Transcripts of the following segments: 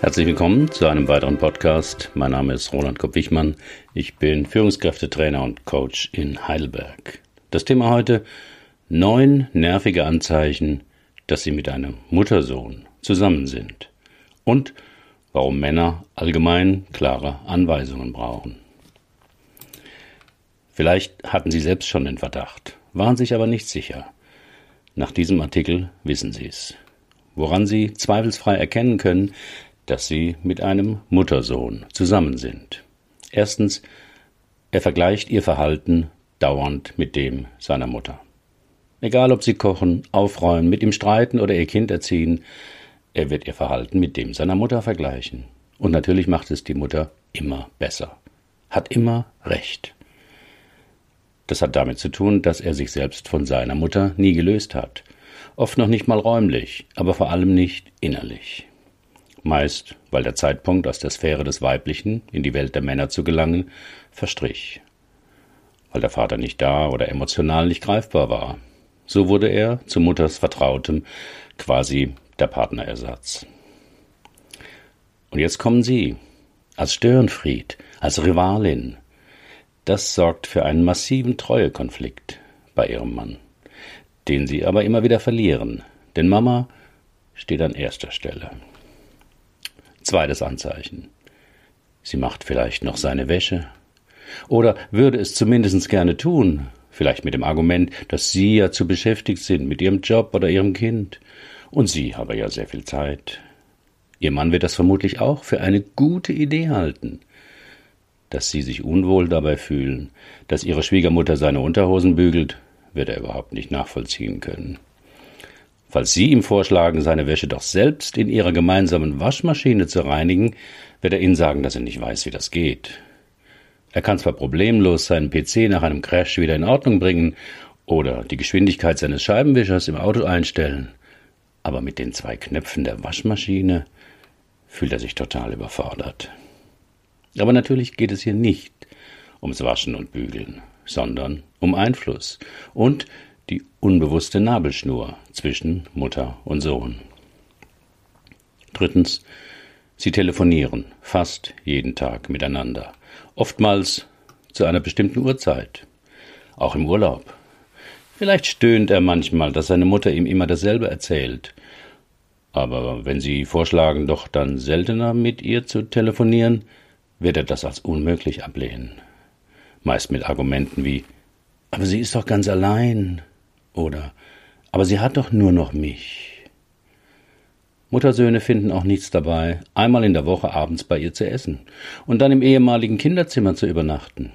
Herzlich willkommen zu einem weiteren Podcast. Mein Name ist Roland Kopp-Wichmann. Ich bin Führungskräftetrainer und Coach in Heidelberg. Das Thema heute: neun nervige Anzeichen, dass Sie mit einem Muttersohn zusammen sind. Und warum Männer allgemein klare Anweisungen brauchen. Vielleicht hatten Sie selbst schon den Verdacht, waren sich aber nicht sicher. Nach diesem Artikel wissen Sie es. Woran Sie zweifelsfrei erkennen können, dass sie mit einem Muttersohn zusammen sind. Erstens, er vergleicht ihr Verhalten dauernd mit dem seiner Mutter. Egal ob sie kochen, aufräumen, mit ihm streiten oder ihr Kind erziehen, er wird ihr Verhalten mit dem seiner Mutter vergleichen. Und natürlich macht es die Mutter immer besser, hat immer recht. Das hat damit zu tun, dass er sich selbst von seiner Mutter nie gelöst hat, oft noch nicht mal räumlich, aber vor allem nicht innerlich meist weil der Zeitpunkt aus der Sphäre des Weiblichen in die Welt der Männer zu gelangen verstrich, weil der Vater nicht da oder emotional nicht greifbar war. So wurde er zu Mutters Vertrautem quasi der Partnerersatz. Und jetzt kommen Sie, als Störenfried, als Rivalin. Das sorgt für einen massiven Treuekonflikt bei Ihrem Mann, den Sie aber immer wieder verlieren, denn Mama steht an erster Stelle. Zweites Anzeichen. Sie macht vielleicht noch seine Wäsche. Oder würde es zumindest gerne tun, vielleicht mit dem Argument, dass Sie ja zu beschäftigt sind mit Ihrem Job oder Ihrem Kind. Und Sie habe ja sehr viel Zeit. Ihr Mann wird das vermutlich auch für eine gute Idee halten. Dass Sie sich unwohl dabei fühlen, dass Ihre Schwiegermutter seine Unterhosen bügelt, wird er überhaupt nicht nachvollziehen können. Falls Sie ihm vorschlagen, seine Wäsche doch selbst in Ihrer gemeinsamen Waschmaschine zu reinigen, wird er Ihnen sagen, dass er nicht weiß, wie das geht. Er kann zwar problemlos seinen PC nach einem Crash wieder in Ordnung bringen oder die Geschwindigkeit seines Scheibenwischers im Auto einstellen, aber mit den zwei Knöpfen der Waschmaschine fühlt er sich total überfordert. Aber natürlich geht es hier nicht ums Waschen und Bügeln, sondern um Einfluss und die unbewusste Nabelschnur zwischen Mutter und Sohn. Drittens, sie telefonieren fast jeden Tag miteinander, oftmals zu einer bestimmten Uhrzeit, auch im Urlaub. Vielleicht stöhnt er manchmal, dass seine Mutter ihm immer dasselbe erzählt, aber wenn Sie vorschlagen, doch dann seltener mit ihr zu telefonieren, wird er das als unmöglich ablehnen. Meist mit Argumenten wie Aber sie ist doch ganz allein oder aber sie hat doch nur noch mich. Muttersöhne finden auch nichts dabei, einmal in der Woche abends bei ihr zu essen und dann im ehemaligen Kinderzimmer zu übernachten.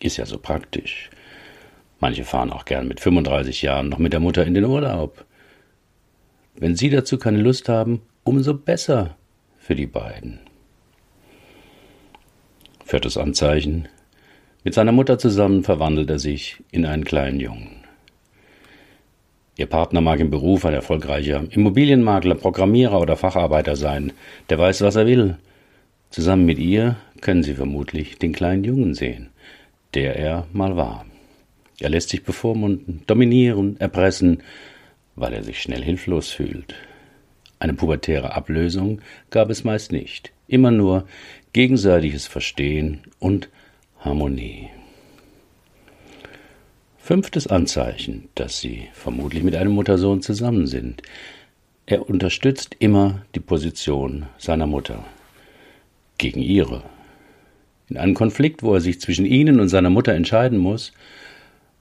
Ist ja so praktisch. Manche fahren auch gern mit 35 Jahren noch mit der Mutter in den Urlaub. Wenn Sie dazu keine Lust haben, umso besser für die beiden. Viertes Anzeichen. Mit seiner Mutter zusammen verwandelt er sich in einen kleinen Jungen. Ihr Partner mag im Beruf ein erfolgreicher Immobilienmakler, Programmierer oder Facharbeiter sein, der weiß, was er will. Zusammen mit ihr können Sie vermutlich den kleinen Jungen sehen, der er mal war. Er lässt sich bevormunden, dominieren, erpressen, weil er sich schnell hilflos fühlt. Eine pubertäre Ablösung gab es meist nicht, immer nur gegenseitiges Verstehen und Harmonie. Fünftes Anzeichen, dass sie vermutlich mit einem Muttersohn zusammen sind. Er unterstützt immer die Position seiner Mutter gegen ihre. In einem Konflikt, wo er sich zwischen ihnen und seiner Mutter entscheiden muss,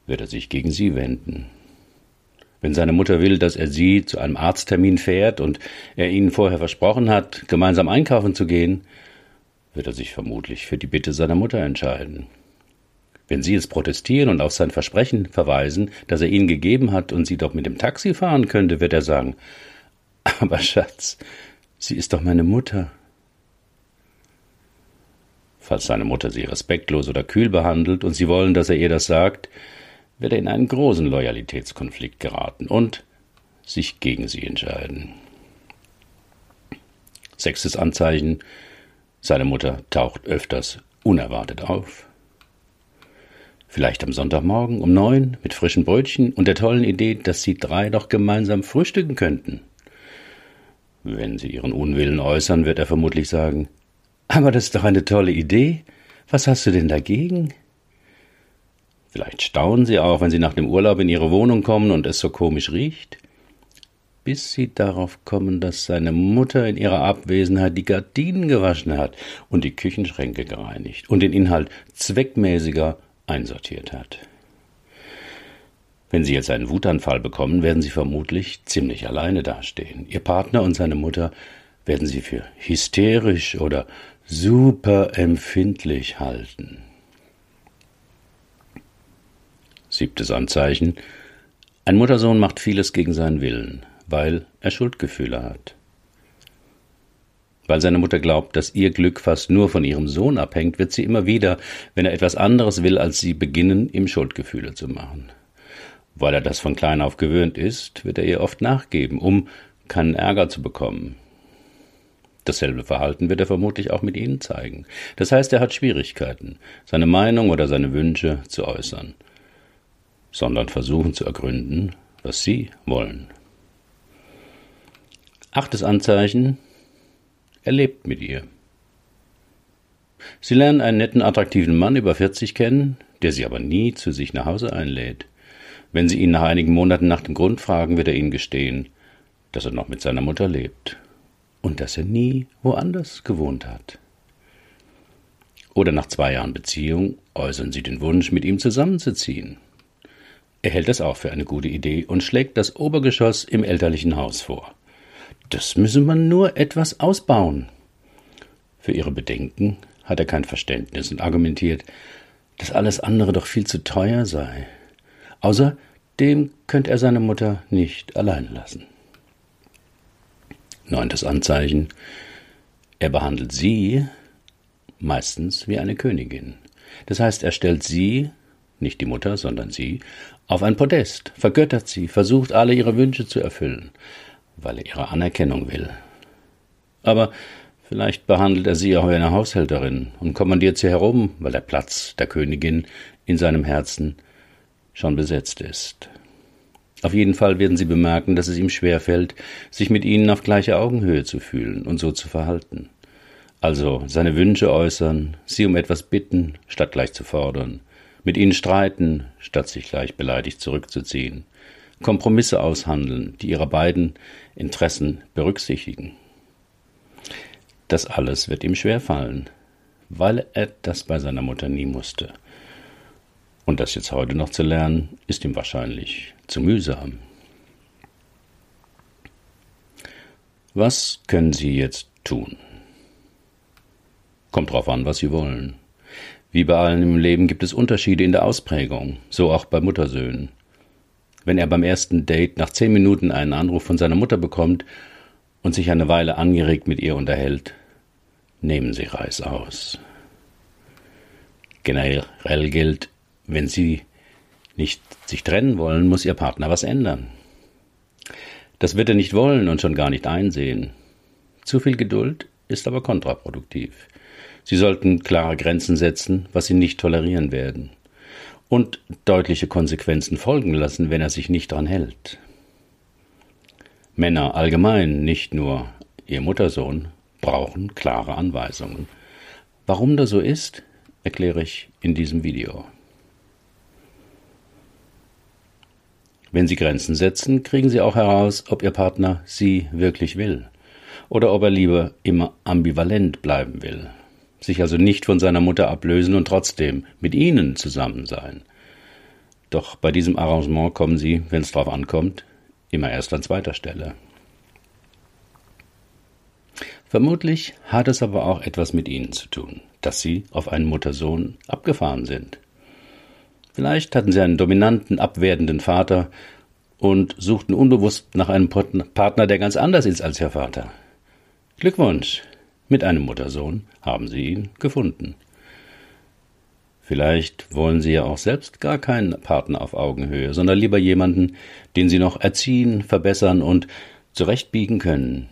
wird er sich gegen sie wenden. Wenn seine Mutter will, dass er sie zu einem Arzttermin fährt und er ihnen vorher versprochen hat, gemeinsam einkaufen zu gehen, wird er sich vermutlich für die Bitte seiner Mutter entscheiden. Wenn Sie es protestieren und auf sein Versprechen verweisen, das er Ihnen gegeben hat und Sie doch mit dem Taxi fahren könnte, wird er sagen, aber Schatz, sie ist doch meine Mutter. Falls seine Mutter sie respektlos oder kühl behandelt und Sie wollen, dass er ihr das sagt, wird er in einen großen Loyalitätskonflikt geraten und sich gegen sie entscheiden. Sechstes Anzeichen Seine Mutter taucht öfters unerwartet auf. Vielleicht am Sonntagmorgen um neun mit frischen Brötchen und der tollen Idee, dass sie drei doch gemeinsam frühstücken könnten. Wenn Sie Ihren Unwillen äußern, wird er vermutlich sagen Aber das ist doch eine tolle Idee. Was hast du denn dagegen? Vielleicht staunen Sie auch, wenn Sie nach dem Urlaub in Ihre Wohnung kommen und es so komisch riecht bis sie darauf kommen, dass seine Mutter in ihrer Abwesenheit die Gardinen gewaschen hat und die Küchenschränke gereinigt und den Inhalt zweckmäßiger einsortiert hat. Wenn Sie jetzt einen Wutanfall bekommen, werden Sie vermutlich ziemlich alleine dastehen. Ihr Partner und seine Mutter werden Sie für hysterisch oder super empfindlich halten. Siebtes Anzeichen. Ein Muttersohn macht vieles gegen seinen Willen weil er Schuldgefühle hat. Weil seine Mutter glaubt, dass ihr Glück fast nur von ihrem Sohn abhängt, wird sie immer wieder, wenn er etwas anderes will als sie, beginnen, ihm Schuldgefühle zu machen. Weil er das von klein auf gewöhnt ist, wird er ihr oft nachgeben, um keinen Ärger zu bekommen. Dasselbe Verhalten wird er vermutlich auch mit Ihnen zeigen. Das heißt, er hat Schwierigkeiten, seine Meinung oder seine Wünsche zu äußern, sondern versuchen zu ergründen, was Sie wollen. Achtes Anzeichen. Er lebt mit ihr. Sie lernen einen netten, attraktiven Mann über 40 kennen, der sie aber nie zu sich nach Hause einlädt. Wenn sie ihn nach einigen Monaten nach dem Grund fragen, wird er ihnen gestehen, dass er noch mit seiner Mutter lebt und dass er nie woanders gewohnt hat. Oder nach zwei Jahren Beziehung äußern sie den Wunsch, mit ihm zusammenzuziehen. Er hält es auch für eine gute Idee und schlägt das Obergeschoss im elterlichen Haus vor. Das müsse man nur etwas ausbauen. Für ihre Bedenken hat er kein Verständnis und argumentiert, dass alles andere doch viel zu teuer sei. Außerdem könnte er seine Mutter nicht allein lassen. Neuntes Anzeichen. Er behandelt sie meistens wie eine Königin. Das heißt, er stellt sie, nicht die Mutter, sondern sie, auf ein Podest, vergöttert sie, versucht alle ihre Wünsche zu erfüllen weil er ihre Anerkennung will. Aber vielleicht behandelt er sie auch wie eine Haushälterin und kommandiert sie herum, weil der Platz der Königin in seinem Herzen schon besetzt ist. Auf jeden Fall werden sie bemerken, dass es ihm schwerfällt, sich mit ihnen auf gleicher Augenhöhe zu fühlen und so zu verhalten. Also seine Wünsche äußern, sie um etwas bitten, statt gleich zu fordern, mit ihnen streiten, statt sich gleich beleidigt zurückzuziehen, Kompromisse aushandeln, die ihre beiden Interessen berücksichtigen. Das alles wird ihm schwerfallen, weil er das bei seiner Mutter nie musste. Und das jetzt heute noch zu lernen, ist ihm wahrscheinlich zu mühsam. Was können Sie jetzt tun? Kommt drauf an, was Sie wollen. Wie bei allen im Leben gibt es Unterschiede in der Ausprägung, so auch bei Muttersöhnen. Wenn er beim ersten Date nach zehn Minuten einen Anruf von seiner Mutter bekommt und sich eine Weile angeregt mit ihr unterhält, nehmen Sie Reis aus. Generell gilt, wenn Sie nicht sich trennen wollen, muss Ihr Partner was ändern. Das wird er nicht wollen und schon gar nicht einsehen. Zu viel Geduld ist aber kontraproduktiv. Sie sollten klare Grenzen setzen, was Sie nicht tolerieren werden und deutliche Konsequenzen folgen lassen, wenn er sich nicht dran hält. Männer allgemein, nicht nur ihr Muttersohn, brauchen klare Anweisungen. Warum das so ist, erkläre ich in diesem Video. Wenn Sie Grenzen setzen, kriegen Sie auch heraus, ob Ihr Partner Sie wirklich will oder ob er lieber immer ambivalent bleiben will sich also nicht von seiner Mutter ablösen und trotzdem mit ihnen zusammen sein. Doch bei diesem Arrangement kommen sie, wenn es drauf ankommt, immer erst an zweiter Stelle. Vermutlich hat es aber auch etwas mit ihnen zu tun, dass sie auf einen Muttersohn abgefahren sind. Vielleicht hatten sie einen dominanten, abwertenden Vater und suchten unbewusst nach einem Partner, der ganz anders ist als ihr Vater. Glückwunsch, mit einem Muttersohn haben Sie ihn gefunden. Vielleicht wollen Sie ja auch selbst gar keinen Partner auf Augenhöhe, sondern lieber jemanden, den Sie noch erziehen, verbessern und zurechtbiegen können.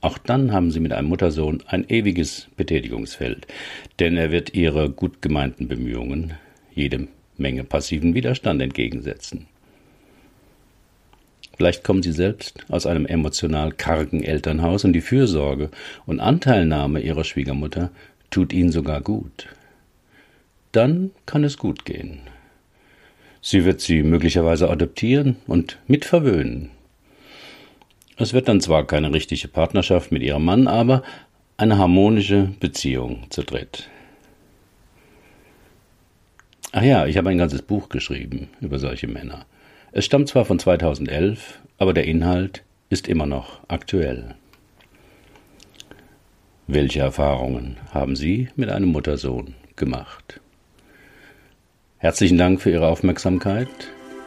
Auch dann haben Sie mit einem Muttersohn ein ewiges Betätigungsfeld, denn er wird Ihre gut gemeinten Bemühungen jede Menge passiven Widerstand entgegensetzen. Vielleicht kommen Sie selbst aus einem emotional kargen Elternhaus und die Fürsorge und Anteilnahme Ihrer Schwiegermutter tut Ihnen sogar gut. Dann kann es gut gehen. Sie wird Sie möglicherweise adoptieren und mitverwöhnen. Es wird dann zwar keine richtige Partnerschaft mit Ihrem Mann, aber eine harmonische Beziehung zu dritt. Ach ja, ich habe ein ganzes Buch geschrieben über solche Männer. Es stammt zwar von 2011, aber der Inhalt ist immer noch aktuell. Welche Erfahrungen haben Sie mit einem Muttersohn gemacht? Herzlichen Dank für Ihre Aufmerksamkeit.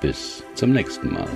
Bis zum nächsten Mal.